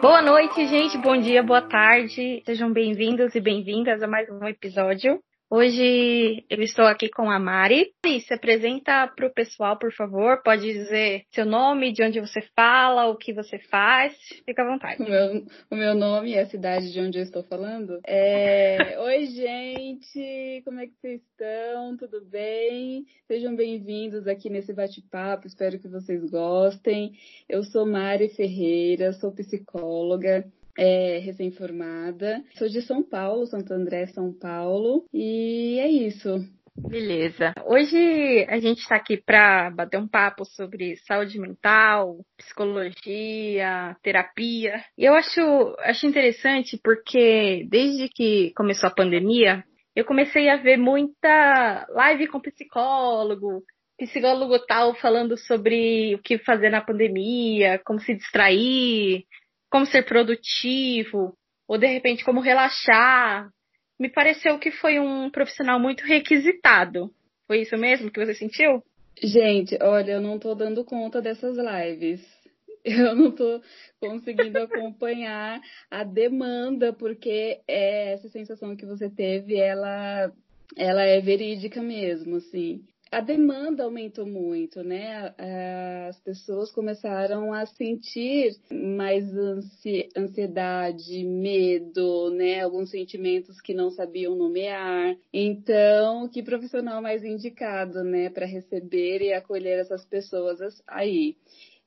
Boa noite, gente. Bom dia, boa tarde. Sejam bem-vindos e bem-vindas a mais um episódio Hoje eu estou aqui com a Mari. Mari, se apresenta para o pessoal, por favor. Pode dizer seu nome, de onde você fala, o que você faz. Fica à vontade. O meu, o meu nome e a cidade de onde eu estou falando. É... Oi, gente! Como é que vocês estão? Tudo bem? Sejam bem-vindos aqui nesse bate-papo. Espero que vocês gostem. Eu sou Mari Ferreira, sou psicóloga é, recém-formada. Sou de São Paulo, Santo André, São Paulo. E é isso. Beleza. Hoje a gente está aqui para bater um papo sobre saúde mental, psicologia, terapia. E eu acho, acho interessante porque desde que começou a pandemia, eu comecei a ver muita live com psicólogo, psicólogo tal falando sobre o que fazer na pandemia, como se distrair, como ser produtivo, ou de repente como relaxar. Me pareceu que foi um profissional muito requisitado. Foi isso mesmo que você sentiu? Gente, olha, eu não tô dando conta dessas lives. Eu não tô conseguindo acompanhar a demanda, porque é essa sensação que você teve, ela, ela é verídica mesmo, assim a demanda aumentou muito, né? As pessoas começaram a sentir mais ansiedade, medo, né? Alguns sentimentos que não sabiam nomear. Então, que profissional mais indicado, né, para receber e acolher essas pessoas aí?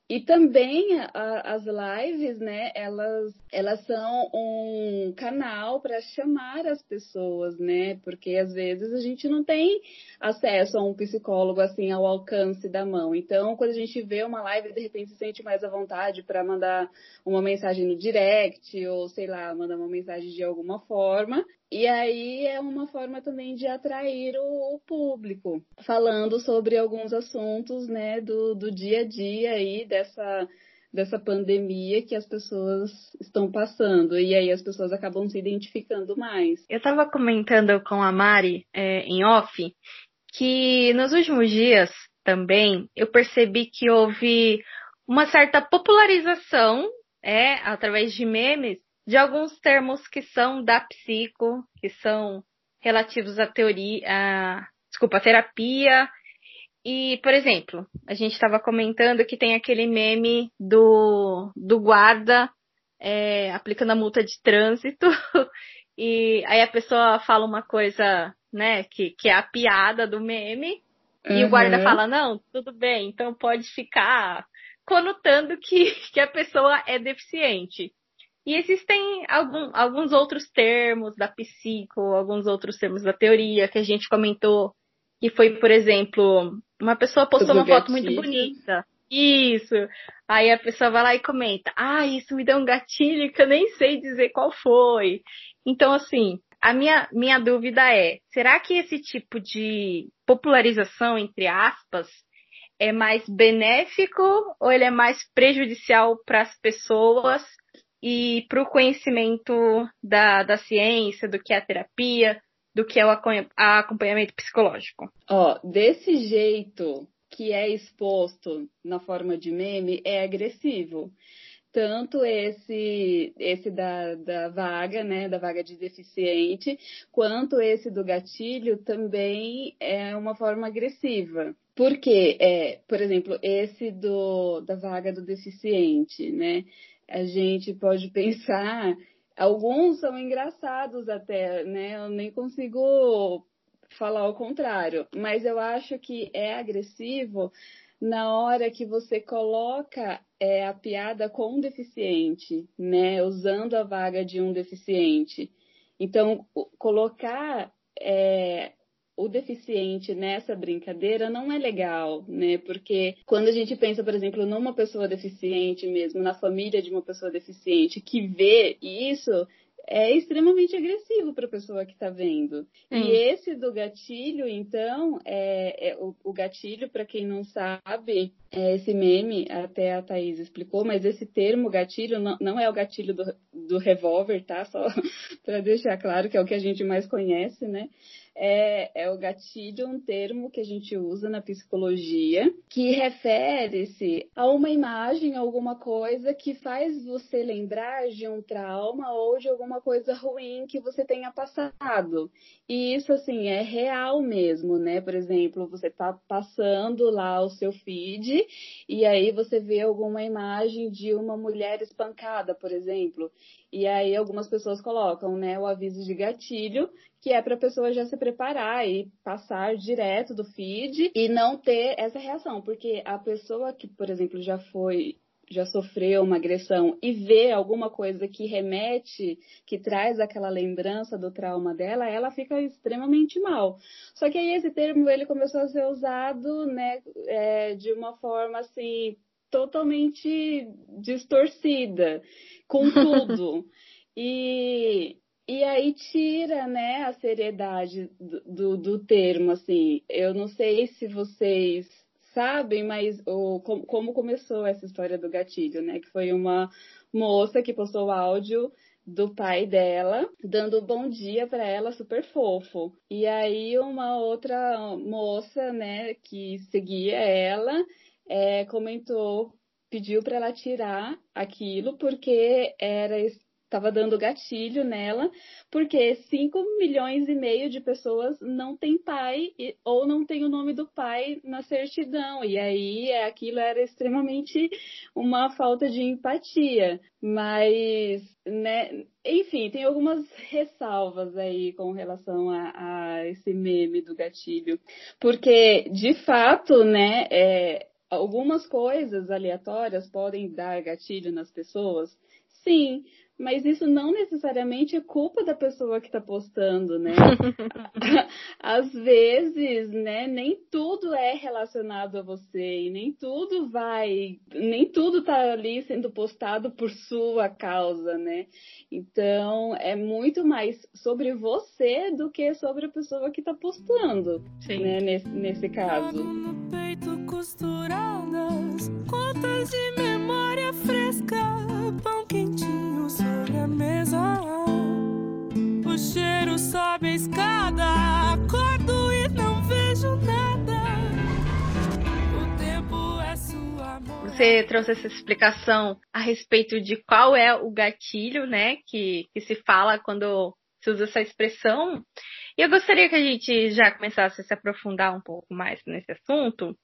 E também a, as lives, né, elas, elas são um canal para chamar as pessoas, né, porque às vezes a gente não tem acesso a um psicólogo assim ao alcance da mão. Então, quando a gente vê uma live, de repente se sente mais à vontade para mandar uma mensagem no direct ou sei lá, mandar uma mensagem de alguma forma. E aí é uma forma também de atrair o, o público, falando sobre alguns assuntos, né, do, do dia a dia aí dessa dessa pandemia que as pessoas estão passando. E aí as pessoas acabam se identificando mais. Eu estava comentando com a Mari é, em off que nos últimos dias também eu percebi que houve uma certa popularização é, através de memes de alguns termos que são da psico, que são relativos à teoria, à, desculpa, à terapia. E, por exemplo, a gente estava comentando que tem aquele meme do, do guarda é, aplicando a multa de trânsito, e aí a pessoa fala uma coisa, né, que, que é a piada do meme, uhum. e o guarda uhum. fala, não, tudo bem, então pode ficar conotando que, que a pessoa é deficiente. E existem algum, alguns outros termos da psico, alguns outros termos da teoria que a gente comentou, que foi, por exemplo, uma pessoa postou uma foto muito bonita. Isso. Aí a pessoa vai lá e comenta: Ah, isso me deu um gatilho que eu nem sei dizer qual foi. Então, assim, a minha, minha dúvida é: será que esse tipo de popularização, entre aspas, é mais benéfico ou ele é mais prejudicial para as pessoas e para o conhecimento da, da ciência, do que é a terapia, do que é o acompanhamento psicológico. Ó, desse jeito que é exposto na forma de meme é agressivo. Tanto esse esse da, da vaga, né, da vaga de deficiente, quanto esse do gatilho também é uma forma agressiva. Porque, é, por exemplo, esse do, da vaga do deficiente, né? a gente pode pensar, alguns são engraçados até, né? Eu nem consigo falar o contrário, mas eu acho que é agressivo na hora que você coloca é, a piada com um deficiente, né? Usando a vaga de um deficiente. Então, colocar é, o deficiente nessa brincadeira não é legal, né? Porque quando a gente pensa, por exemplo, numa pessoa deficiente mesmo, na família de uma pessoa deficiente que vê isso, é extremamente agressivo para a pessoa que está vendo. E esse do gatilho, então, é, é o, o, gatilho, para quem não sabe, é esse meme, até a Thaís explicou, mas esse termo gatilho não, não é o gatilho do, do revólver, tá? Só para deixar claro que é o que a gente mais conhece, né? É, é o gatilho, um termo que a gente usa na psicologia, que refere-se a uma imagem, alguma coisa que faz você lembrar de um trauma ou de alguma coisa ruim que você tenha passado. E isso, assim, é real mesmo, né? Por exemplo, você tá passando lá o seu feed e aí você vê alguma imagem de uma mulher espancada, por exemplo. E aí algumas pessoas colocam, né, o aviso de gatilho, que é para a pessoa já se preparar e passar direto do feed e não ter essa reação, porque a pessoa que, por exemplo, já foi já sofreu uma agressão e vê alguma coisa que remete, que traz aquela lembrança do trauma dela, ela fica extremamente mal. Só que aí esse termo ele começou a ser usado, né, é, de uma forma assim totalmente distorcida com tudo. e, e aí tira, né, a seriedade do, do, do, termo, assim. Eu não sei se vocês sabem, mas o, como, como começou essa história do gatilho, né? Que foi uma moça que postou áudio do pai dela, dando bom dia para ela, super fofo. E aí uma outra moça, né, que seguia ela, é, comentou pediu para ela tirar aquilo porque era estava dando gatilho nela, porque 5 milhões e meio de pessoas não têm pai ou não tem o nome do pai na certidão. E aí é, aquilo era extremamente uma falta de empatia. Mas, né, enfim, tem algumas ressalvas aí com relação a, a esse meme do gatilho. Porque, de fato, né, é, algumas coisas aleatórias podem dar gatilho nas pessoas? Sim, mas isso não necessariamente é culpa da pessoa que está postando, né? Às vezes, né, nem tudo é relacionado a você e nem tudo vai, nem tudo está ali sendo postado por sua causa, né? Então, é muito mais sobre você do que sobre a pessoa que está postando, Sim. né, nesse, nesse caso. Costuradas, contas de memória fresca, pão quentinho sobre a mesa. O cheiro sobe a escada, acordo e não vejo nada. O tempo é sua Você trouxe essa explicação a respeito de qual é o gatilho, né, que, que se fala quando se usa essa expressão. E eu gostaria que a gente já começasse a se aprofundar um pouco mais nesse assunto.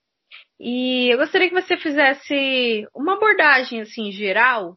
E eu gostaria que você fizesse uma abordagem assim geral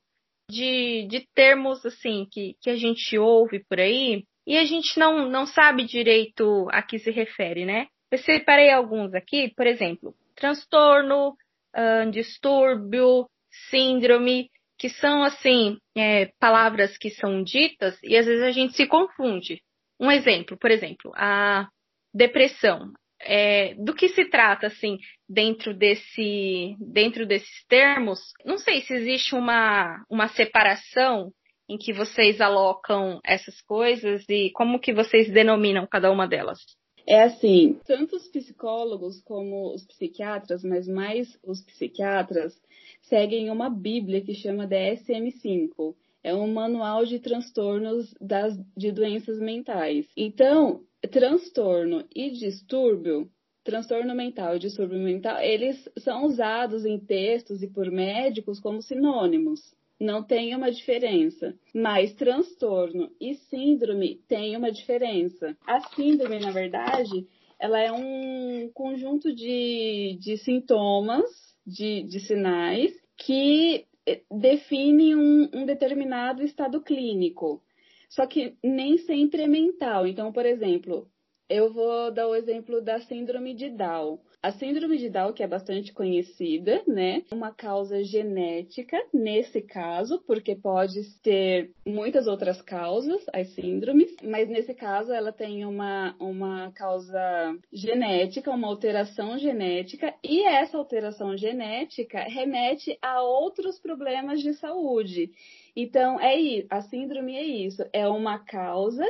de, de termos assim que, que a gente ouve por aí e a gente não, não sabe direito a que se refere, né? Eu separei alguns aqui, por exemplo, transtorno, uh, distúrbio, síndrome, que são assim é, palavras que são ditas e às vezes a gente se confunde. Um exemplo, por exemplo, a depressão é, do que se trata, assim, dentro desse, dentro desses termos? Não sei se existe uma, uma separação em que vocês alocam essas coisas e como que vocês denominam cada uma delas? É assim, tanto os psicólogos como os psiquiatras, mas mais os psiquiatras, seguem uma bíblia que chama DSM-5. É um manual de transtornos das, de doenças mentais. Então, transtorno e distúrbio, transtorno mental e distúrbio mental, eles são usados em textos e por médicos como sinônimos. Não tem uma diferença. Mas transtorno e síndrome têm uma diferença. A síndrome, na verdade, ela é um conjunto de, de sintomas, de, de sinais, que definem um, um determinado estado clínico. Só que nem sempre é mental. Então, por exemplo, eu vou dar o exemplo da síndrome de Down. A síndrome de Down, que é bastante conhecida, né? Uma causa genética, nesse caso, porque pode ter muitas outras causas, as síndromes, mas nesse caso ela tem uma, uma causa genética, uma alteração genética, e essa alteração genética remete a outros problemas de saúde. Então, é isso. A síndrome é isso. É uma causa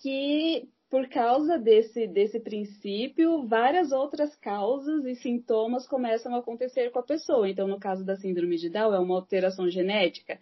que por causa desse, desse princípio, várias outras causas e sintomas começam a acontecer com a pessoa. Então, no caso da síndrome de Down, é uma alteração genética.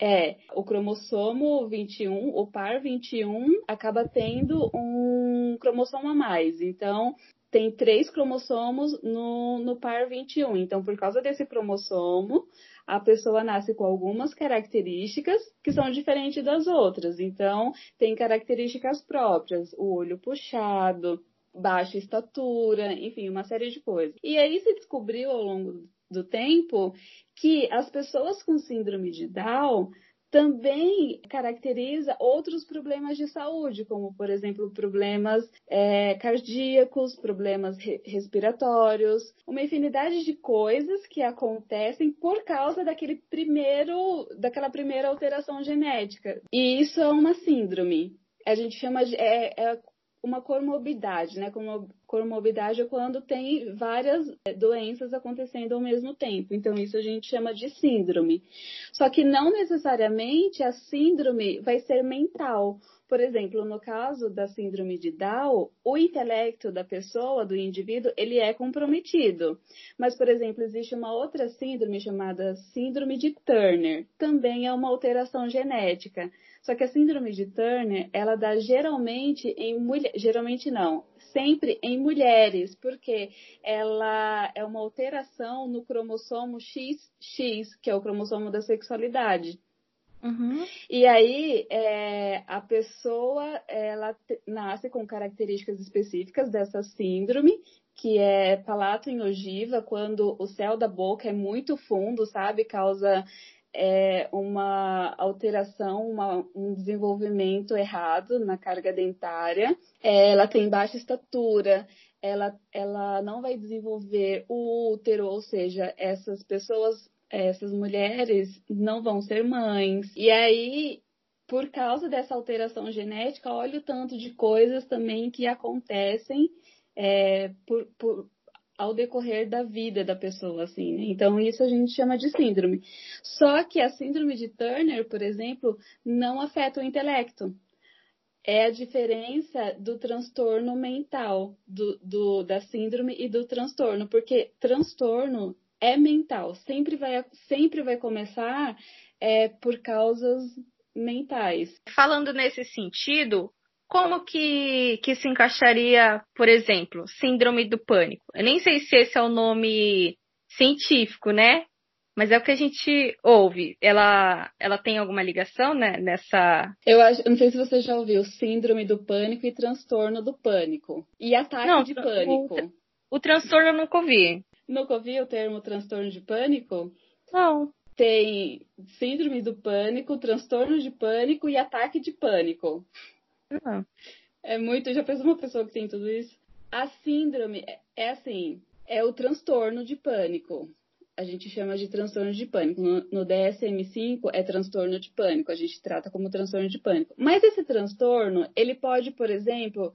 É, o cromossomo 21, o par 21, acaba tendo um cromossomo a mais. Então, tem três cromossomos no, no par 21. Então, por causa desse cromossomo, a pessoa nasce com algumas características que são diferentes das outras. Então, tem características próprias, o olho puxado, baixa estatura, enfim, uma série de coisas. E aí se descobriu ao longo do tempo que as pessoas com síndrome de Down também caracteriza outros problemas de saúde, como, por exemplo, problemas é, cardíacos, problemas re respiratórios, uma infinidade de coisas que acontecem por causa daquele primeiro, daquela primeira alteração genética. E isso é uma síndrome. A gente chama de. É, é uma comorbidade, né? Comorbidade é quando tem várias é, doenças acontecendo ao mesmo tempo. Então, isso a gente chama de síndrome. Só que não necessariamente a síndrome vai ser mental. Por exemplo, no caso da síndrome de Down, o intelecto da pessoa, do indivíduo, ele é comprometido. Mas, por exemplo, existe uma outra síndrome chamada síndrome de Turner. Também é uma alteração genética. Só que a síndrome de Turner, ela dá geralmente em mulheres, geralmente não, sempre em mulheres, porque ela é uma alteração no cromossomo XX, que é o cromossomo da sexualidade. Uhum. E aí, é, a pessoa, ela nasce com características específicas dessa síndrome, que é palato em ogiva, quando o céu da boca é muito fundo, sabe? Causa é, uma alteração, uma, um desenvolvimento errado na carga dentária. É, ela tem baixa estatura, ela, ela não vai desenvolver o útero, ou seja, essas pessoas, essas mulheres não vão ser mães. E aí, por causa dessa alteração genética, olha o tanto de coisas também que acontecem é, por, por, ao decorrer da vida da pessoa, assim. Né? Então, isso a gente chama de síndrome. Só que a síndrome de Turner, por exemplo, não afeta o intelecto. É a diferença do transtorno mental, do, do, da síndrome e do transtorno, porque transtorno é mental, sempre vai, sempre vai começar é, por causas mentais. Falando nesse sentido, como que, que se encaixaria, por exemplo, síndrome do pânico? Eu nem sei se esse é o nome científico, né? Mas é o que a gente ouve. Ela, ela tem alguma ligação né, nessa. Eu acho, não sei se você já ouviu síndrome do pânico e transtorno do pânico. E ataque não, de pânico. O, o transtorno eu nunca ouvi. Nunca ouvi o termo transtorno de pânico? Não. Tem síndrome do pânico, transtorno de pânico e ataque de pânico. Não. É muito. Já pensou uma pessoa que tem tudo isso? A síndrome é, é assim: é o transtorno de pânico. A gente chama de transtorno de pânico. No, no DSM-5 é transtorno de pânico. A gente trata como transtorno de pânico. Mas esse transtorno, ele pode, por exemplo,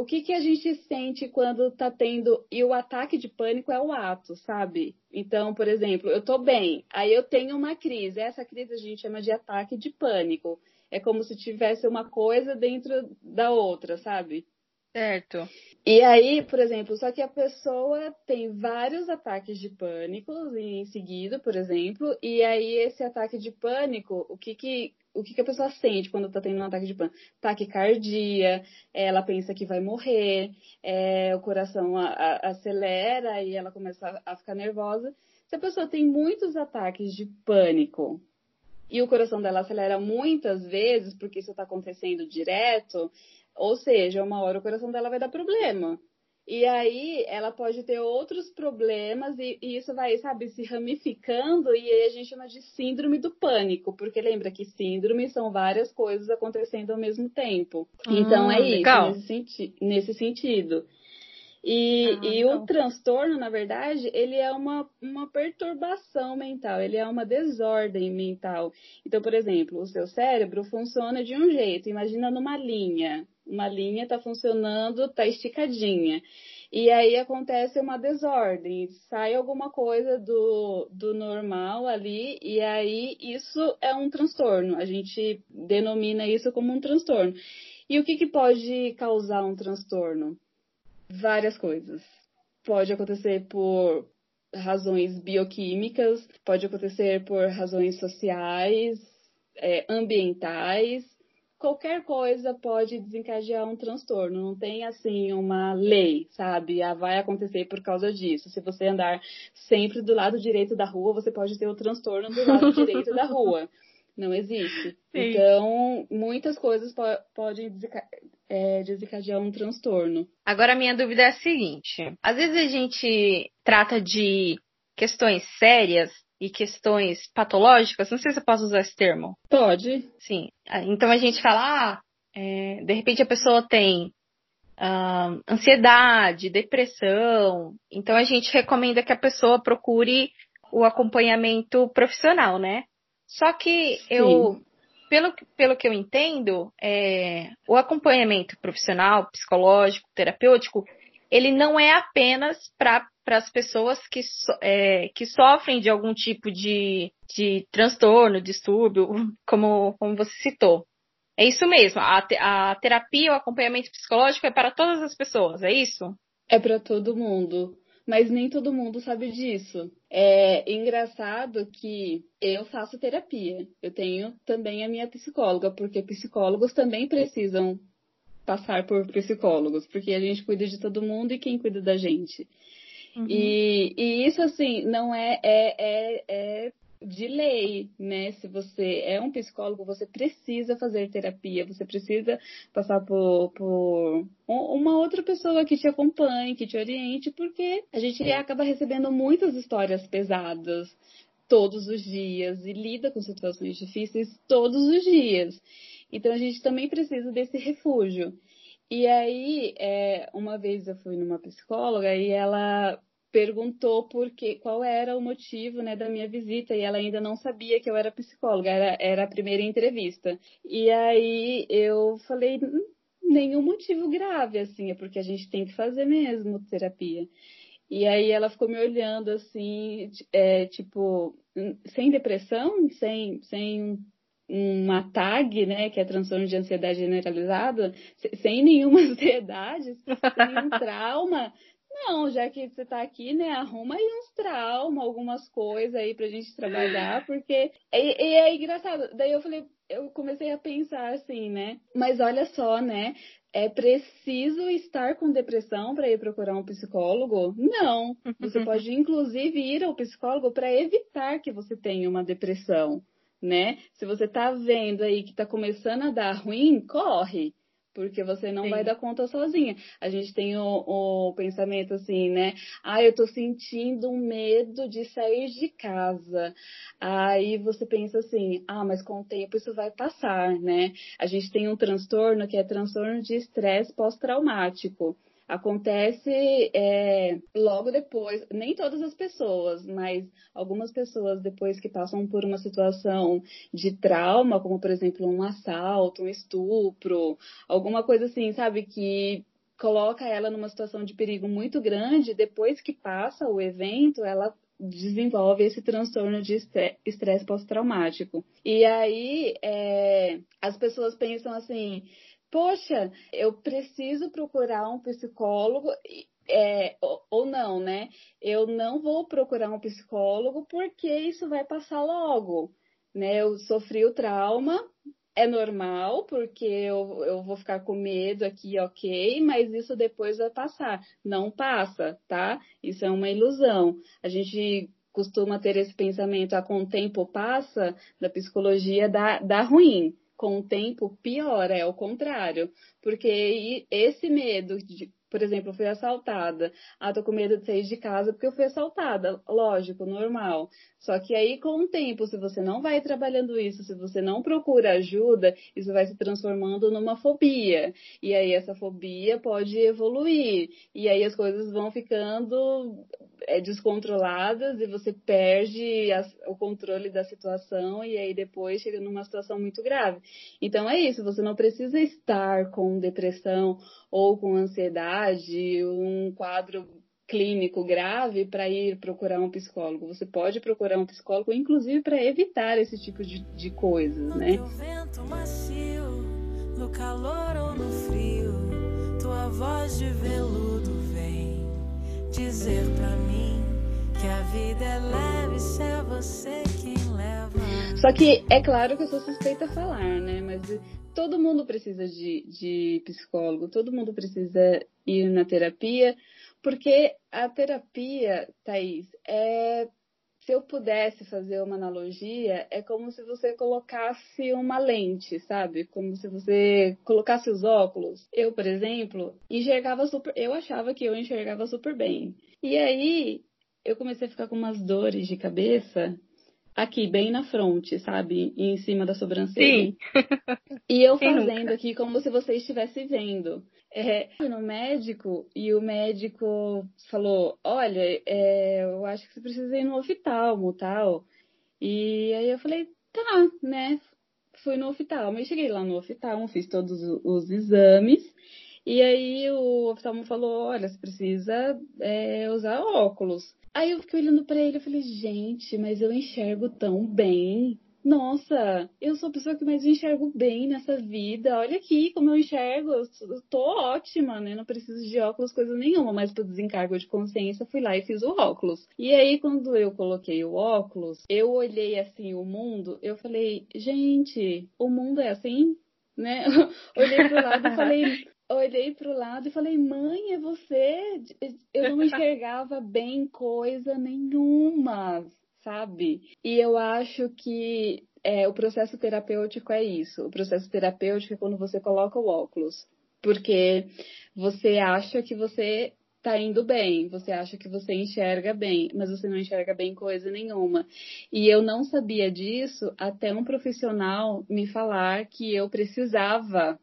o que, que a gente sente quando tá tendo. E o ataque de pânico é o ato, sabe? Então, por exemplo, eu tô bem, aí eu tenho uma crise. Essa crise a gente chama de ataque de pânico é como se tivesse uma coisa dentro da outra, sabe? Certo. E aí, por exemplo, só que a pessoa tem vários ataques de pânico em seguida, por exemplo, e aí esse ataque de pânico, o que que o que, que a pessoa sente quando está tendo um ataque de pânico? Taquicardia, ela pensa que vai morrer, é, o coração a, a, acelera e ela começa a, a ficar nervosa. Se a pessoa tem muitos ataques de pânico e o coração dela acelera muitas vezes, porque isso está acontecendo direto, ou seja, uma hora o coração dela vai dar problema. E aí ela pode ter outros problemas e, e, isso vai, sabe, se ramificando e aí a gente chama de síndrome do pânico, porque lembra que síndrome são várias coisas acontecendo ao mesmo tempo. Hum, então é isso, nesse, senti nesse sentido. E, ah, e o transtorno, na verdade, ele é uma, uma perturbação mental, ele é uma desordem mental. Então, por exemplo, o seu cérebro funciona de um jeito, imagina numa linha. Uma linha está funcionando, está esticadinha. E aí acontece uma desordem, sai alguma coisa do, do normal ali, e aí isso é um transtorno. A gente denomina isso como um transtorno. E o que, que pode causar um transtorno? Várias coisas. Pode acontecer por razões bioquímicas, pode acontecer por razões sociais, é, ambientais, qualquer coisa pode desencadear um transtorno. Não tem assim uma lei, sabe? Ah, vai acontecer por causa disso. Se você andar sempre do lado direito da rua, você pode ter o transtorno do lado direito da rua. Não existe. Sim. Então, muitas coisas po podem é, desencadear um transtorno. Agora, a minha dúvida é a seguinte: às vezes a gente trata de questões sérias e questões patológicas, não sei se eu posso usar esse termo. Pode. Sim. Ah, então a gente fala, ah, é, de repente a pessoa tem ah, ansiedade, depressão, então a gente recomenda que a pessoa procure o acompanhamento profissional, né? Só que Sim. eu, pelo, pelo que eu entendo, é, o acompanhamento profissional, psicológico, terapêutico, ele não é apenas para as pessoas que, so, é, que sofrem de algum tipo de, de transtorno, distúrbio, como, como você citou. É isso mesmo, a, a terapia, o acompanhamento psicológico é para todas as pessoas, é isso? É para todo mundo, mas nem todo mundo sabe disso. É engraçado que eu faço terapia, eu tenho também a minha psicóloga, porque psicólogos também precisam passar por psicólogos, porque a gente cuida de todo mundo e quem cuida da gente. Uhum. E, e isso, assim, não é, é, é, é de lei, né? Se você é um psicólogo, você precisa fazer terapia, você precisa passar por, por uma outra pessoa que te acompanhe, que te oriente, porque a gente acaba recebendo muitas histórias pesadas todos os dias e lida com situações difíceis todos os dias. Então a gente também precisa desse refúgio. E aí, é, uma vez eu fui numa psicóloga e ela perguntou por que, qual era o motivo né, da minha visita e ela ainda não sabia que eu era psicóloga, era, era a primeira entrevista. E aí eu falei, hum, nenhum motivo grave, assim, é porque a gente tem que fazer mesmo terapia. E aí ela ficou me olhando assim, é, tipo, hum, sem depressão, sem, sem uma TAG, né, que é transtorno de ansiedade generalizada, sem nenhuma ansiedade, sem um trauma. Não, já que você está aqui, né, arruma aí uns traumas, algumas coisas aí pra gente trabalhar, porque e, e é engraçado. Daí eu falei, eu comecei a pensar assim, né? Mas olha só, né? É preciso estar com depressão para ir procurar um psicólogo? Não. Você pode, inclusive, ir ao psicólogo para evitar que você tenha uma depressão né? Se você tá vendo aí que tá começando a dar ruim, corre, porque você não Sim. vai dar conta sozinha. A gente tem o, o, pensamento assim, né? Ah, eu tô sentindo um medo de sair de casa. Aí você pensa assim, ah, mas com o tempo isso vai passar, né? A gente tem um transtorno que é transtorno de estresse pós-traumático acontece é, logo depois, nem todas as pessoas, mas algumas pessoas depois que passam por uma situação de trauma, como por exemplo um assalto, um estupro, alguma coisa assim, sabe, que coloca ela numa situação de perigo muito grande, depois que passa o evento, ela desenvolve esse transtorno de estresse pós-traumático. E aí é, as pessoas pensam assim, poxa, eu preciso procurar um psicólogo. É, ou, ou não, né? Eu não vou procurar um psicólogo porque isso vai passar logo, né? Eu sofri o trauma, é normal, porque eu, eu vou ficar com medo aqui, ok, mas isso depois vai passar. Não passa, tá? Isso é uma ilusão. A gente costuma ter esse pensamento, ah, com o tempo passa, da psicologia dá, dá ruim com o tempo piora, é o contrário. Porque esse medo de, por exemplo, fui assaltada. Ah, tô com medo de sair de casa porque eu fui assaltada. Lógico, normal. Só que aí, com o tempo, se você não vai trabalhando isso, se você não procura ajuda, isso vai se transformando numa fobia. E aí, essa fobia pode evoluir. E aí, as coisas vão ficando é, descontroladas e você perde o controle da situação. E aí, depois, chega numa situação muito grave. Então, é isso. Você não precisa estar com depressão ou com ansiedade ansiedade, um quadro clínico grave para ir procurar um psicólogo. Você pode procurar um psicólogo, inclusive para evitar esse tipo de, de coisas, né? No vento macio, no calor ou no frio, tua voz de veludo vem dizer para mim que a vida é leve se é você quem leva. Só que é claro que eu sou suspeita a falar, né? Mas todo mundo precisa de, de psicólogo, todo mundo precisa ir na terapia porque a terapia, Thaís, é, se eu pudesse fazer uma analogia, é como se você colocasse uma lente, sabe? Como se você colocasse os óculos. Eu, por exemplo, enxergava super. Eu achava que eu enxergava super bem. E aí eu comecei a ficar com umas dores de cabeça aqui, bem na fronte, sabe? Em cima da sobrancelha. Sim. E eu fazendo aqui como se você estivesse vendo. É, no médico e o médico falou, olha, é, eu acho que você precisa ir no oftalmo, tal. E aí eu falei, tá, né? Fui no oftalmo. Eu cheguei lá no oftalmo, fiz todos os exames. E aí o oftalmo falou, olha, você precisa é, usar óculos. Aí eu fiquei olhando para ele e falei, gente, mas eu enxergo tão bem nossa, eu sou a pessoa que mais enxergo bem nessa vida. Olha aqui como eu enxergo. Eu tô ótima, né? Não preciso de óculos, coisa nenhuma. Mas pro desencargo de consciência, fui lá e fiz o óculos. E aí, quando eu coloquei o óculos, eu olhei assim o mundo. Eu falei, gente, o mundo é assim, né? olhei pro lado e falei, olhei pro lado e falei, mãe, é você? Eu não enxergava bem coisa nenhuma sabe? E eu acho que é, o processo terapêutico é isso. O processo terapêutico é quando você coloca o óculos. Porque você acha que você tá indo bem, você acha que você enxerga bem, mas você não enxerga bem coisa nenhuma. E eu não sabia disso até um profissional me falar que eu precisava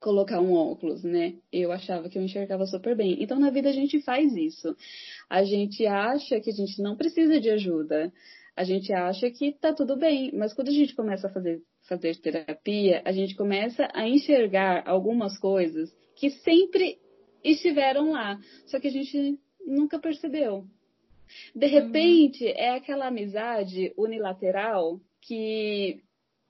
colocar um óculos, né? Eu achava que eu enxergava super bem. Então, na vida, a gente faz isso. A gente acha que a gente não precisa de ajuda. A gente acha que tá tudo bem. Mas quando a gente começa a fazer, fazer terapia, a gente começa a enxergar algumas coisas que sempre estiveram lá. Só que a gente nunca percebeu. De uhum. repente, uhum. é aquela amizade unilateral que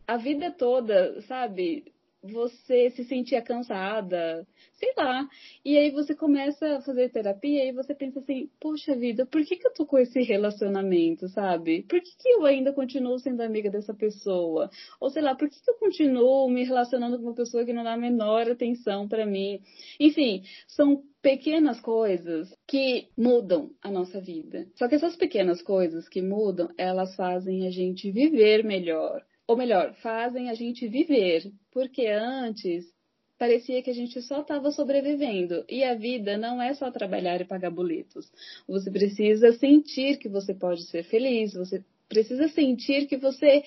a vida toda, sabe? Você se sentia cansada, sei lá. E aí você começa a fazer terapia e você pensa assim, poxa vida, por que, que eu tô com esse relacionamento, sabe? Por que, que eu ainda continuo sendo amiga dessa pessoa? Ou sei lá, por que, que eu continuo me relacionando com uma pessoa que não dá a menor atenção para mim? Enfim, são pequenas coisas que mudam a nossa vida. Só que essas pequenas coisas que mudam, elas fazem a gente viver melhor ou melhor, fazem a gente viver, porque antes parecia que a gente só estava sobrevivendo. E a vida não é só trabalhar e pagar boletos. Você precisa sentir que você pode ser feliz, você precisa sentir que você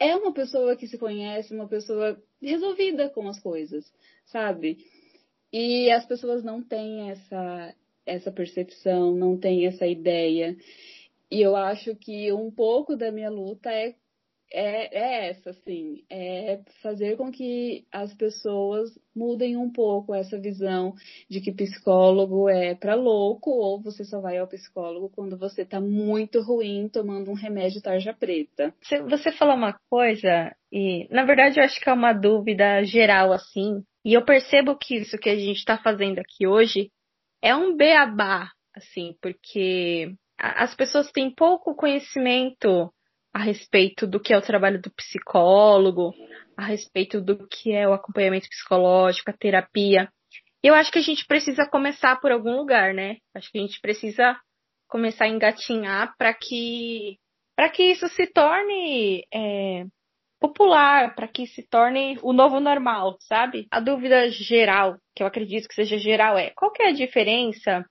é uma pessoa que se conhece, uma pessoa resolvida com as coisas, sabe? E as pessoas não têm essa, essa percepção, não têm essa ideia. E eu acho que um pouco da minha luta é é, é essa, assim, é fazer com que as pessoas mudem um pouco essa visão de que psicólogo é para louco ou você só vai ao psicólogo quando você está muito ruim tomando um remédio tarja preta. Você falou uma coisa e, na verdade, eu acho que é uma dúvida geral, assim, e eu percebo que isso que a gente está fazendo aqui hoje é um beabá, assim, porque as pessoas têm pouco conhecimento a respeito do que é o trabalho do psicólogo, a respeito do que é o acompanhamento psicológico, a terapia. Eu acho que a gente precisa começar por algum lugar, né? Acho que a gente precisa começar a engatinhar para que para que isso se torne é, popular, para que se torne o novo normal, sabe? A dúvida geral, que eu acredito que seja geral, é qual que é a diferença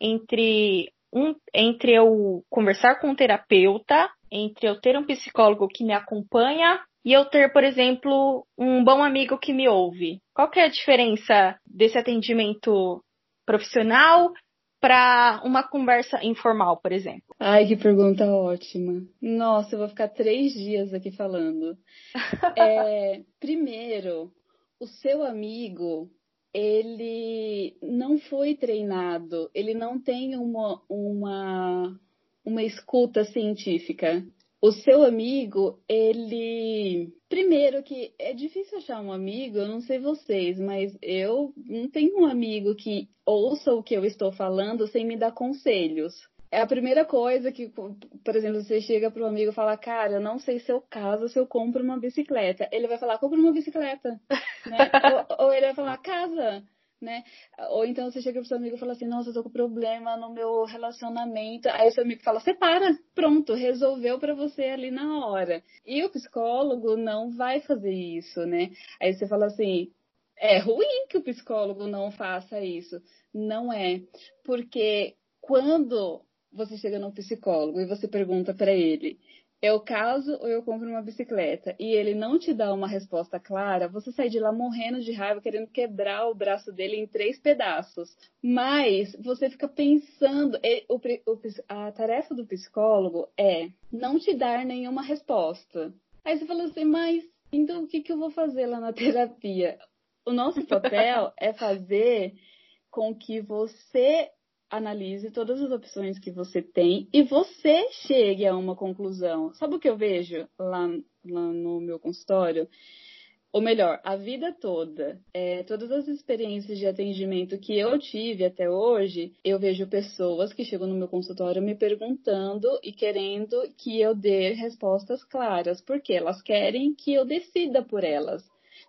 entre um, entre eu conversar com um terapeuta entre eu ter um psicólogo que me acompanha e eu ter, por exemplo, um bom amigo que me ouve? Qual que é a diferença desse atendimento profissional para uma conversa informal, por exemplo? Ai, que pergunta ótima. Nossa, eu vou ficar três dias aqui falando. é, primeiro, o seu amigo ele não foi treinado, ele não tem uma, uma, uma escuta científica. O seu amigo, ele. Primeiro, que é difícil achar um amigo, eu não sei vocês, mas eu não tenho um amigo que ouça o que eu estou falando sem me dar conselhos é a primeira coisa que, por exemplo, você chega para um amigo e fala, cara, eu não sei se eu caso se eu compro uma bicicleta. Ele vai falar, compra uma bicicleta. Né? ou, ou, ele vai falar, casa. Né? Ou então você chega pro seu amigo e fala assim, nossa, eu tô com problema no meu relacionamento. Aí o seu amigo fala, separa, pronto, resolveu para você ali na hora. E o psicólogo não vai fazer isso, né? Aí você fala assim, é ruim que o psicólogo não faça isso. Não é. Porque quando você chega num psicólogo e você pergunta para ele: eu caso ou eu compro uma bicicleta? E ele não te dá uma resposta clara, você sai de lá morrendo de raiva, querendo quebrar o braço dele em três pedaços. Mas você fica pensando, a tarefa do psicólogo é não te dar nenhuma resposta. Aí você fala assim, mas então o que, que eu vou fazer lá na terapia? O nosso papel é fazer com que você analise todas as opções que você tem e você chegue a uma conclusão. Sabe o que eu vejo lá, lá no meu consultório? Ou melhor, a vida toda, é, todas as experiências de atendimento que eu tive até hoje, eu vejo pessoas que chegam no meu consultório me perguntando e querendo que eu dê respostas claras, porque elas querem que eu decida por elas.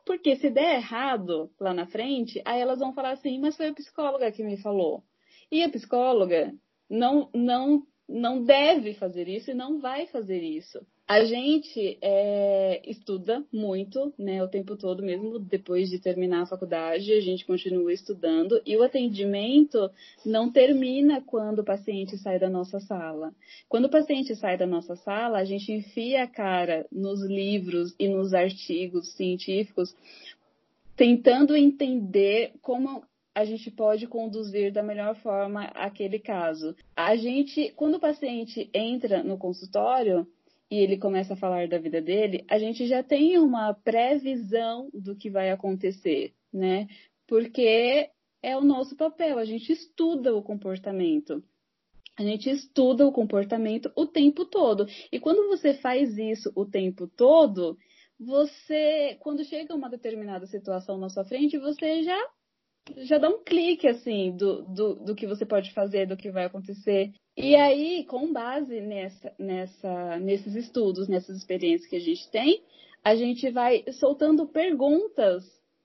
Porque se der errado lá na frente, aí elas vão falar assim, mas foi a psicóloga que me falou. E a psicóloga não, não, não deve fazer isso e não vai fazer isso. A gente é, estuda muito, né, o tempo todo, mesmo depois de terminar a faculdade, a gente continua estudando e o atendimento não termina quando o paciente sai da nossa sala. Quando o paciente sai da nossa sala, a gente enfia a cara nos livros e nos artigos científicos, tentando entender como a gente pode conduzir da melhor forma aquele caso. A gente, quando o paciente entra no consultório e ele começa a falar da vida dele, a gente já tem uma previsão do que vai acontecer, né? Porque é o nosso papel, a gente estuda o comportamento. A gente estuda o comportamento o tempo todo. E quando você faz isso o tempo todo, você, quando chega uma determinada situação na sua frente, você já já dá um clique, assim, do, do, do que você pode fazer, do que vai acontecer. E aí, com base nessa, nessa, nesses estudos, nessas experiências que a gente tem, a gente vai soltando perguntas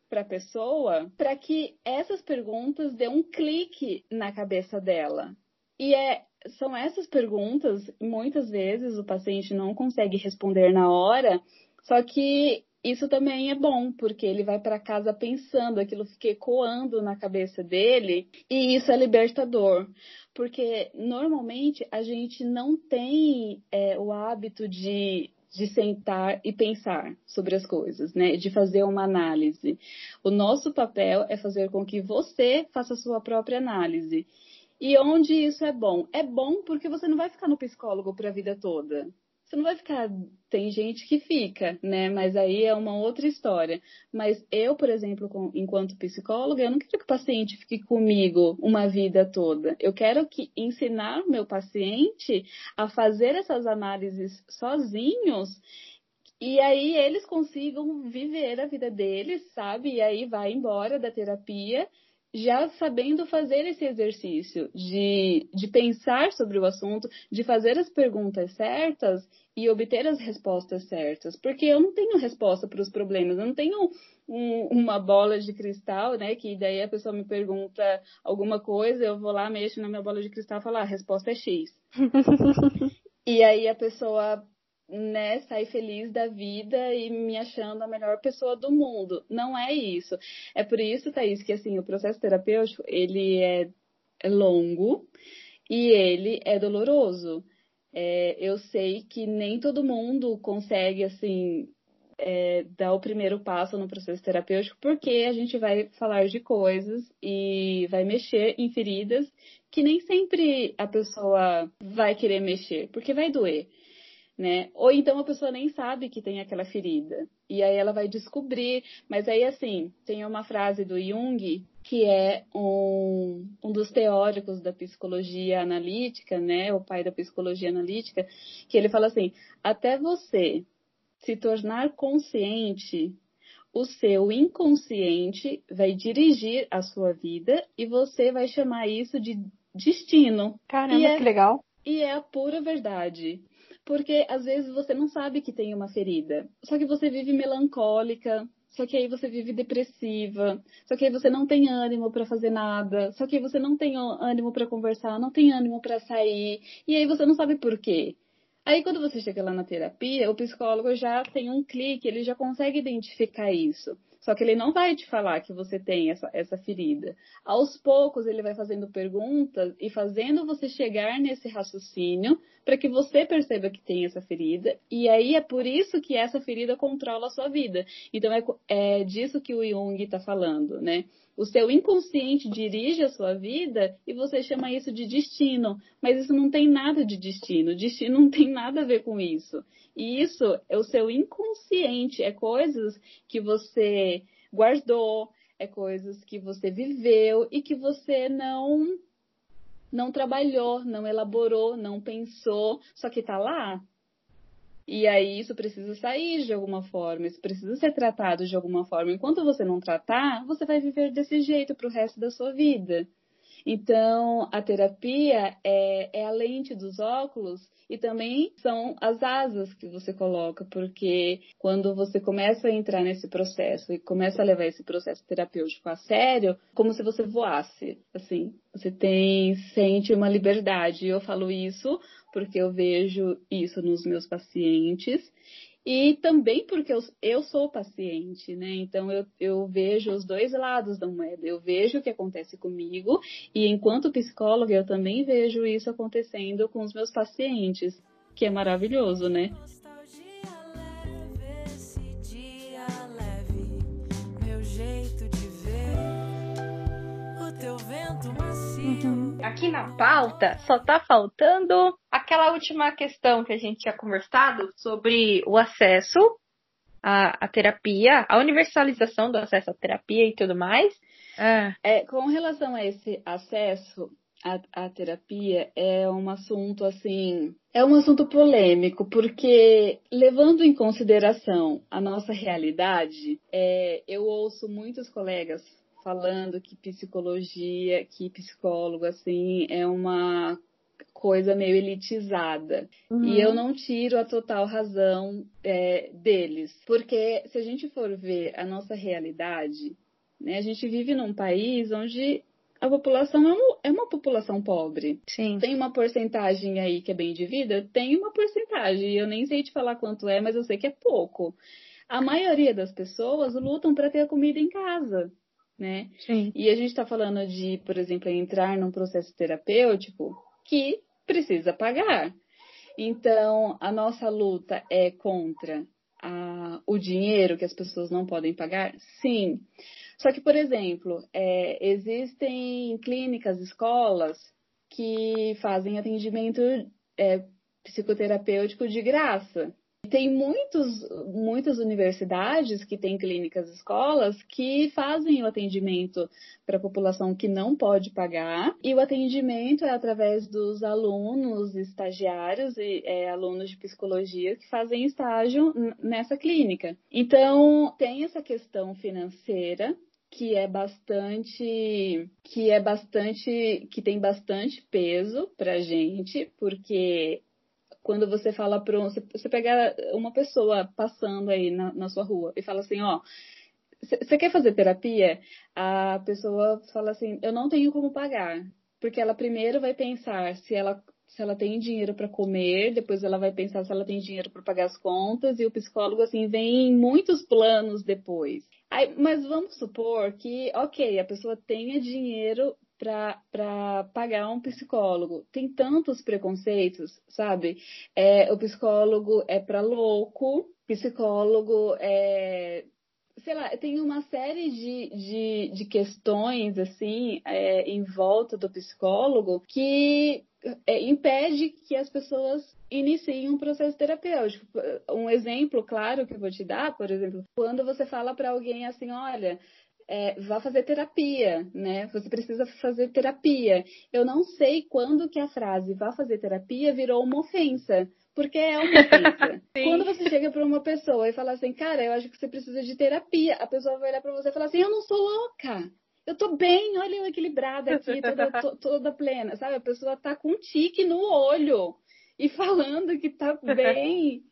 para a pessoa para que essas perguntas dê um clique na cabeça dela. E é, são essas perguntas, muitas vezes o paciente não consegue responder na hora, só que isso também é bom, porque ele vai para casa pensando, aquilo fica ecoando na cabeça dele, e isso é libertador. Porque normalmente a gente não tem é, o hábito de, de sentar e pensar sobre as coisas, né? De fazer uma análise. O nosso papel é fazer com que você faça a sua própria análise. E onde isso é bom? É bom porque você não vai ficar no psicólogo para a vida toda você não vai ficar. Tem gente que fica, né? Mas aí é uma outra história. Mas eu, por exemplo, com, enquanto psicóloga, eu não quero que o paciente fique comigo uma vida toda. Eu quero que ensinar o meu paciente a fazer essas análises sozinhos e aí eles consigam viver a vida deles, sabe? E aí vai embora da terapia já sabendo fazer esse exercício de, de pensar sobre o assunto, de fazer as perguntas certas e obter as respostas certas. Porque eu não tenho resposta para os problemas, eu não tenho um, uma bola de cristal, né? Que daí a pessoa me pergunta alguma coisa, eu vou lá, mexo na minha bola de cristal e falo, ah, a resposta é X. e aí a pessoa né, sair feliz da vida e me achando a melhor pessoa do mundo. Não é isso. É por isso, Thaís, que assim, o processo terapêutico, ele é, é longo e ele é doloroso. É, eu sei que nem todo mundo consegue, assim, é, dar o primeiro passo no processo terapêutico, porque a gente vai falar de coisas e vai mexer em feridas que nem sempre a pessoa vai querer mexer, porque vai doer né? Ou então a pessoa nem sabe que tem aquela ferida. E aí ela vai descobrir. Mas aí, assim, tem uma frase do Jung, que é um, um dos teóricos da psicologia analítica, né? O pai da psicologia analítica, que ele fala assim: até você se tornar consciente, o seu inconsciente vai dirigir a sua vida e você vai chamar isso de destino. Caramba, é, que legal. E é a pura verdade. Porque às vezes você não sabe que tem uma ferida. Só que você vive melancólica, só que aí você vive depressiva, só que aí você não tem ânimo para fazer nada, só que aí você não tem ânimo para conversar, não tem ânimo para sair, e aí você não sabe por quê. Aí quando você chega lá na terapia, o psicólogo já tem um clique, ele já consegue identificar isso. Só que ele não vai te falar que você tem essa, essa ferida. Aos poucos, ele vai fazendo perguntas e fazendo você chegar nesse raciocínio para que você perceba que tem essa ferida. E aí é por isso que essa ferida controla a sua vida. Então é, é disso que o Jung está falando, né? O seu inconsciente dirige a sua vida e você chama isso de destino. Mas isso não tem nada de destino. Destino não tem nada a ver com isso. E isso é o seu inconsciente, é coisas que você guardou, é coisas que você viveu e que você não não trabalhou, não elaborou, não pensou, só que está lá. E aí isso precisa sair de alguma forma, isso precisa ser tratado de alguma forma. Enquanto você não tratar, você vai viver desse jeito para o resto da sua vida. Então, a terapia é, é a lente dos óculos e também são as asas que você coloca, porque quando você começa a entrar nesse processo e começa a levar esse processo terapêutico a sério, como se você voasse, assim, você tem sente uma liberdade. Eu falo isso porque eu vejo isso nos meus pacientes e também porque eu, eu sou paciente, né? Então eu, eu vejo os dois lados da moeda. Eu vejo o que acontece comigo e enquanto psicóloga eu também vejo isso acontecendo com os meus pacientes, que é maravilhoso, né? Uhum. Aqui na pauta só tá faltando aquela última questão que a gente tinha conversado sobre o acesso à, à terapia, a universalização do acesso à terapia e tudo mais. É. É, com relação a esse acesso à, à terapia, é um assunto assim. É um assunto polêmico, porque levando em consideração a nossa realidade, é, eu ouço muitos colegas falando que psicologia, que psicólogo, assim, é uma coisa meio elitizada. Uhum. E eu não tiro a total razão é, deles. Porque se a gente for ver a nossa realidade, né, a gente vive num país onde a população é uma, é uma população pobre. Sim. Tem uma porcentagem aí que é bem de vida? Tem uma porcentagem. Eu nem sei te falar quanto é, mas eu sei que é pouco. A maioria das pessoas lutam para ter a comida em casa né? Sim. E a gente está falando de, por exemplo, entrar num processo terapêutico que precisa pagar. Então, a nossa luta é contra a, o dinheiro que as pessoas não podem pagar? Sim. Só que, por exemplo, é, existem clínicas, escolas que fazem atendimento é, psicoterapêutico de graça. Tem muitos, muitas universidades que têm clínicas escolas que fazem o atendimento para a população que não pode pagar, e o atendimento é através dos alunos, estagiários e é, alunos de psicologia que fazem estágio nessa clínica. Então, tem essa questão financeira que é bastante que é bastante que tem bastante peso para gente porque quando você fala para você pegar uma pessoa passando aí na, na sua rua e fala assim, ó, você quer fazer terapia? A pessoa fala assim, eu não tenho como pagar, porque ela primeiro vai pensar se ela se ela tem dinheiro para comer, depois ela vai pensar se ela tem dinheiro para pagar as contas e o psicólogo assim vem em muitos planos depois. Aí, mas vamos supor que, ok, a pessoa tenha dinheiro para pagar um psicólogo. Tem tantos preconceitos, sabe? É, o psicólogo é para louco, psicólogo é sei lá, tem uma série de, de, de questões, assim, é, em volta do psicólogo que é, impede que as pessoas iniciem um processo terapêutico. Um exemplo claro que eu vou te dar, por exemplo, quando você fala para alguém assim, olha, é, vá fazer terapia, né? Você precisa fazer terapia. Eu não sei quando que a frase vá fazer terapia virou uma ofensa. Porque é uma ofensa. Quando você chega para uma pessoa e fala assim, cara, eu acho que você precisa de terapia, a pessoa vai olhar para você e falar assim, eu não sou louca. Eu tô bem, olha eu equilibrada aqui, toda, to, toda plena, sabe? A pessoa tá com um tique no olho e falando que tá bem.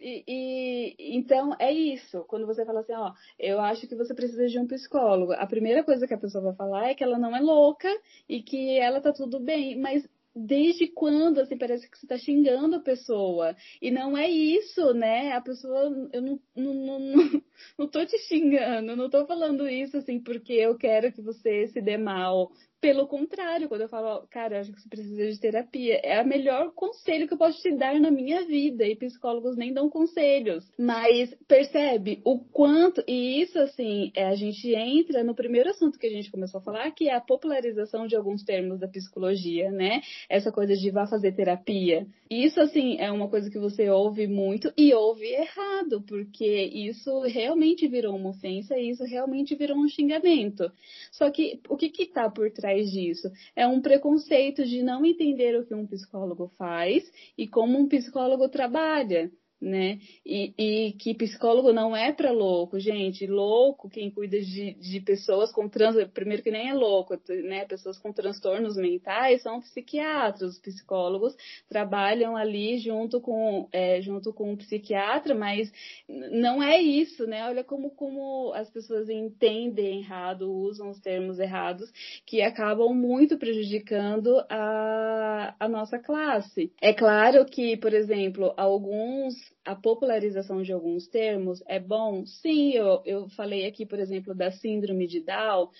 E, e, então é isso. Quando você fala assim, ó, eu acho que você precisa de um psicólogo, a primeira coisa que a pessoa vai falar é que ela não é louca e que ela tá tudo bem. Mas desde quando, assim, parece que você está xingando a pessoa. E não é isso, né? A pessoa, eu não, não, não, não tô te xingando, não tô falando isso, assim, porque eu quero que você se dê mal. Pelo contrário, quando eu falo, cara, acho que você precisa de terapia, é o melhor conselho que eu posso te dar na minha vida. E psicólogos nem dão conselhos. Mas percebe o quanto, e isso assim, é, a gente entra no primeiro assunto que a gente começou a falar, que é a popularização de alguns termos da psicologia, né? Essa coisa de vá fazer terapia. Isso, assim, é uma coisa que você ouve muito e ouve errado, porque isso realmente virou uma ofensa e isso realmente virou um xingamento. Só que o que está por trás disso? É um preconceito de não entender o que um psicólogo faz e como um psicólogo trabalha né? E, e, que psicólogo não é para louco, gente. Louco, quem cuida de, de pessoas com trans, primeiro que nem é louco, né? Pessoas com transtornos mentais são psiquiatras. Os psicólogos trabalham ali junto com, é, junto com um psiquiatra, mas não é isso, né? Olha como, como as pessoas entendem errado, usam os termos errados, que acabam muito prejudicando a, a nossa classe. É claro que, por exemplo, alguns a popularização de alguns termos é bom? Sim, eu, eu falei aqui, por exemplo, da síndrome de Down,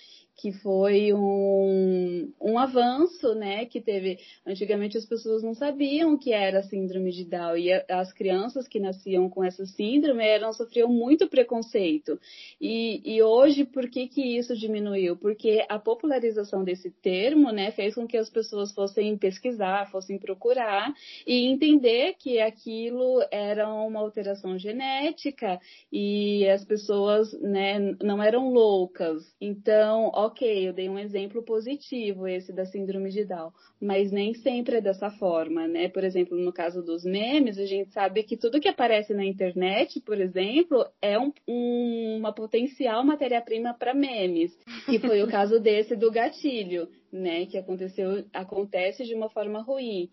que foi um, um avanço, né, que teve, antigamente as pessoas não sabiam o que era síndrome de Down, e as crianças que nasciam com essa síndrome eram, sofriam muito preconceito, e, e hoje, por que que isso diminuiu? Porque a popularização desse termo, né, fez com que as pessoas fossem pesquisar, fossem procurar, e entender que aquilo era uma alteração genética, e as pessoas, né, não eram loucas, então, ok, eu dei um exemplo positivo, esse da síndrome de Down, mas nem sempre é dessa forma, né? Por exemplo, no caso dos memes, a gente sabe que tudo que aparece na internet, por exemplo, é um, um, uma potencial matéria-prima para memes, que foi o caso desse do gatilho, né? Que aconteceu, acontece de uma forma ruim.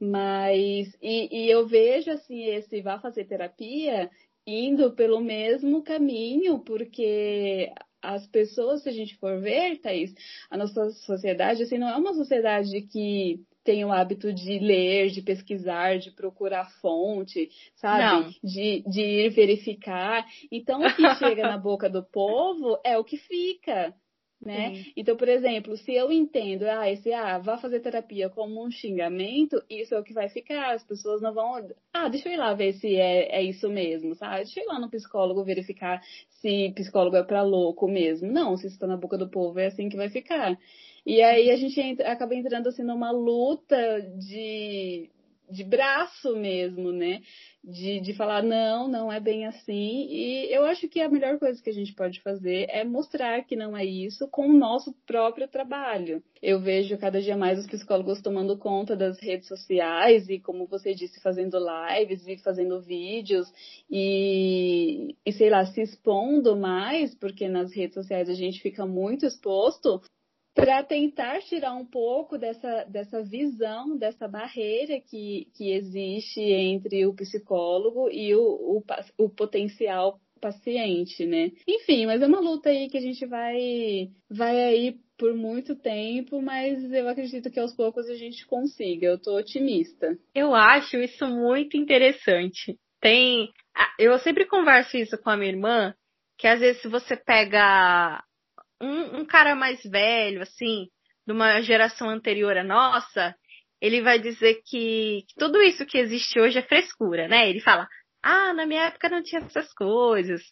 Mas, e, e eu vejo, assim, esse vá fazer terapia indo pelo mesmo caminho, porque as pessoas, se a gente for ver, Thaís, a nossa sociedade, assim, não é uma sociedade que tem o hábito de ler, de pesquisar, de procurar fonte, sabe? De, de ir verificar. Então, o que chega na boca do povo é o que fica né? Sim. Então, por exemplo, se eu entendo, ah, esse, ah, vá fazer terapia como um xingamento, isso é o que vai ficar, as pessoas não vão, ah, deixa eu ir lá ver se é, é isso mesmo, sabe? Deixa eu ir lá no psicólogo verificar se psicólogo é para louco mesmo. Não, se está na boca do povo, é assim que vai ficar. E aí a gente entra, acaba entrando assim numa luta de, de braço mesmo, né? De, de falar, não, não é bem assim. E eu acho que a melhor coisa que a gente pode fazer é mostrar que não é isso com o nosso próprio trabalho. Eu vejo cada dia mais os psicólogos tomando conta das redes sociais e, como você disse, fazendo lives e fazendo vídeos e, e sei lá, se expondo mais, porque nas redes sociais a gente fica muito exposto para tentar tirar um pouco dessa, dessa visão, dessa barreira que, que existe entre o psicólogo e o, o, o potencial paciente, né? Enfim, mas é uma luta aí que a gente vai, vai aí por muito tempo, mas eu acredito que aos poucos a gente consiga. Eu tô otimista. Eu acho isso muito interessante. Tem, eu sempre converso isso com a minha irmã, que às vezes se você pega um, um cara mais velho, assim, de uma geração anterior à nossa, ele vai dizer que, que tudo isso que existe hoje é frescura, né? Ele fala, ah, na minha época não tinha essas coisas.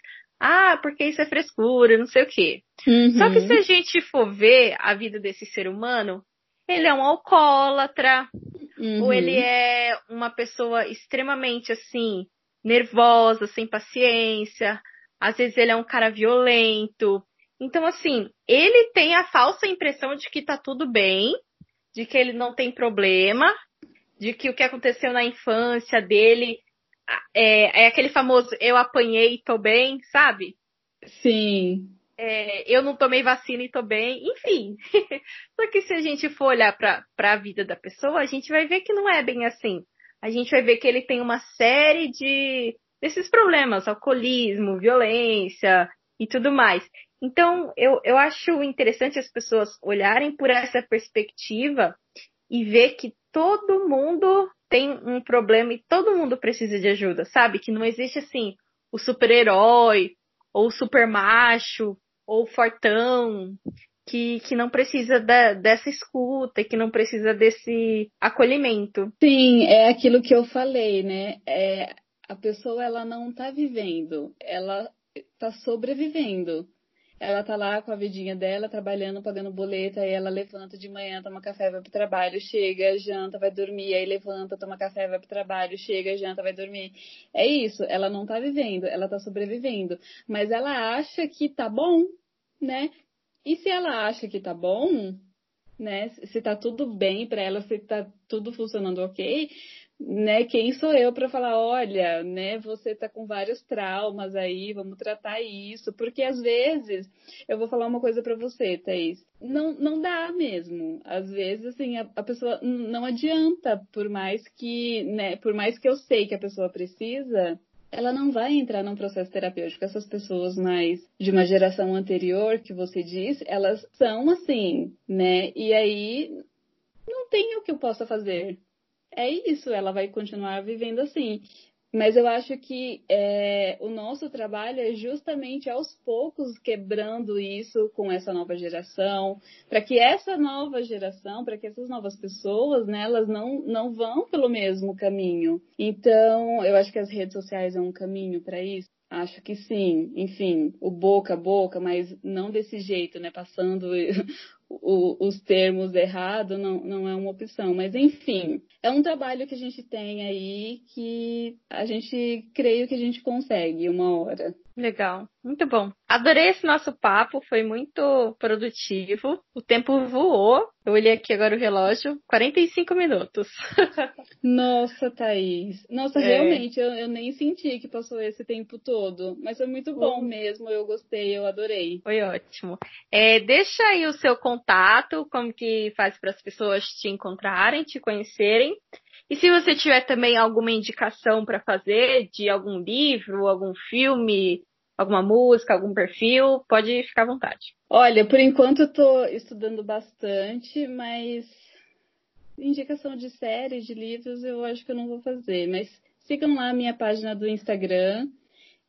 Ah, porque isso é frescura, não sei o quê. Uhum. Só que se a gente for ver a vida desse ser humano, ele é um alcoólatra, uhum. ou ele é uma pessoa extremamente assim, nervosa, sem paciência, às vezes ele é um cara violento. Então, assim, ele tem a falsa impressão de que tá tudo bem, de que ele não tem problema, de que o que aconteceu na infância dele é, é aquele famoso eu apanhei e tô bem, sabe? Sim. É, eu não tomei vacina e tô bem, enfim. Só que se a gente for olhar para a vida da pessoa, a gente vai ver que não é bem assim. A gente vai ver que ele tem uma série de desses problemas, alcoolismo, violência e tudo mais. Então, eu, eu acho interessante as pessoas olharem por essa perspectiva e ver que todo mundo tem um problema e todo mundo precisa de ajuda, sabe? Que não existe assim o super-herói ou o super macho ou o fortão que, que não precisa da, dessa escuta, que não precisa desse acolhimento. Sim, é aquilo que eu falei, né? É, a pessoa ela não está vivendo, ela está sobrevivendo. Ela tá lá com a vidinha dela, trabalhando, pagando boleto, aí ela levanta de manhã, toma café, vai pro trabalho, chega, janta, vai dormir, aí levanta, toma café, vai pro trabalho, chega, janta, vai dormir. É isso, ela não tá vivendo, ela tá sobrevivendo. Mas ela acha que tá bom, né? E se ela acha que tá bom, né? Se tá tudo bem para ela, se tá tudo funcionando ok, né, quem sou eu para falar, olha, né, você tá com vários traumas aí, vamos tratar isso, porque às vezes eu vou falar uma coisa para você, Thaís, não, não dá mesmo. Às vezes assim, a, a, pessoa não adianta, por mais que, né, por mais que eu sei que a pessoa precisa, ela não vai entrar num processo terapêutico. Essas pessoas mais de uma geração anterior que você disse, elas são assim, né? E aí não tem o que eu possa fazer é isso, ela vai continuar vivendo assim. Mas eu acho que é, o nosso trabalho é justamente aos poucos quebrando isso com essa nova geração, para que essa nova geração, para que essas novas pessoas, né, elas não, não vão pelo mesmo caminho. Então, eu acho que as redes sociais é um caminho para isso. Acho que sim. Enfim, o boca a boca, mas não desse jeito, né? Passando o, os termos errados não, não é uma opção. Mas, enfim, é um trabalho que a gente tem aí que a gente creio que a gente consegue uma hora. Legal, muito bom. Adorei esse nosso papo, foi muito produtivo. O tempo voou. Eu olhei aqui agora o relógio, 45 minutos. Nossa, Thaís. Nossa, é. realmente, eu, eu, nem senti que passou esse tempo todo. Mas foi muito bom mesmo, eu gostei, eu adorei. Foi ótimo. É, deixa aí o seu contato, como que faz para as pessoas te encontrarem, te conhecerem. E se você tiver também alguma indicação para fazer de algum livro, algum filme, alguma música, algum perfil, pode ficar à vontade. Olha, por enquanto eu tô estudando bastante, mas indicação de séries, de livros, eu acho que eu não vou fazer. Mas sigam lá a minha página do Instagram,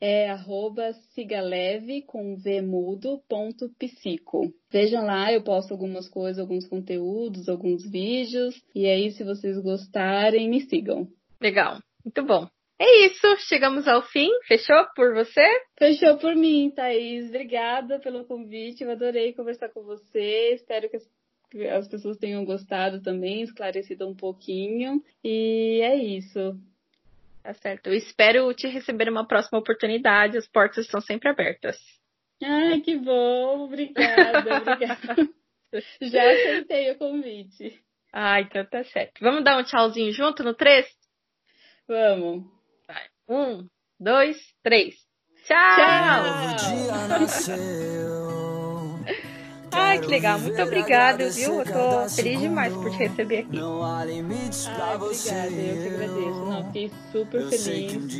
é arroba sigaleve com vmudo ponto psico. Vejam lá, eu posto algumas coisas, alguns conteúdos, alguns vídeos. E aí, se vocês gostarem, me sigam. Legal, muito bom. É isso, chegamos ao fim. Fechou por você? Fechou por mim, Thaís. Obrigada pelo convite. Eu adorei conversar com você. Espero que as pessoas tenham gostado também, esclarecido um pouquinho. E é isso. Tá certo. Eu espero te receber uma próxima oportunidade. As portas estão sempre abertas. Ai, que bom. Obrigada, obrigada. Já aceitei o convite. Ah, então tá certo. Vamos dar um tchauzinho junto no 3? Vamos. Um, dois, três. Tchau! Tchau. Ai, que legal. Muito obrigada, viu? Eu tô feliz demais por te receber aqui. Ah, obrigada. Eu que agradeço. Não, fiquei super feliz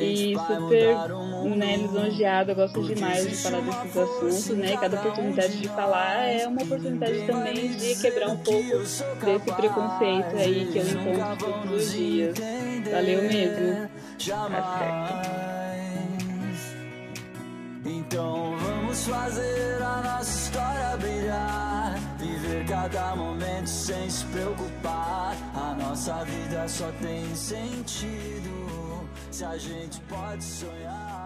e super né, lisonjeada. Eu gosto demais de falar desses assuntos, né? E cada oportunidade de falar é uma oportunidade também de quebrar um pouco desse preconceito aí que eu encontro todos os dias. Valeu mesmo. Certo. Então vamos fazer a nossa história brilhar. Viver cada momento sem se preocupar. A nossa vida só tem sentido se a gente pode sonhar.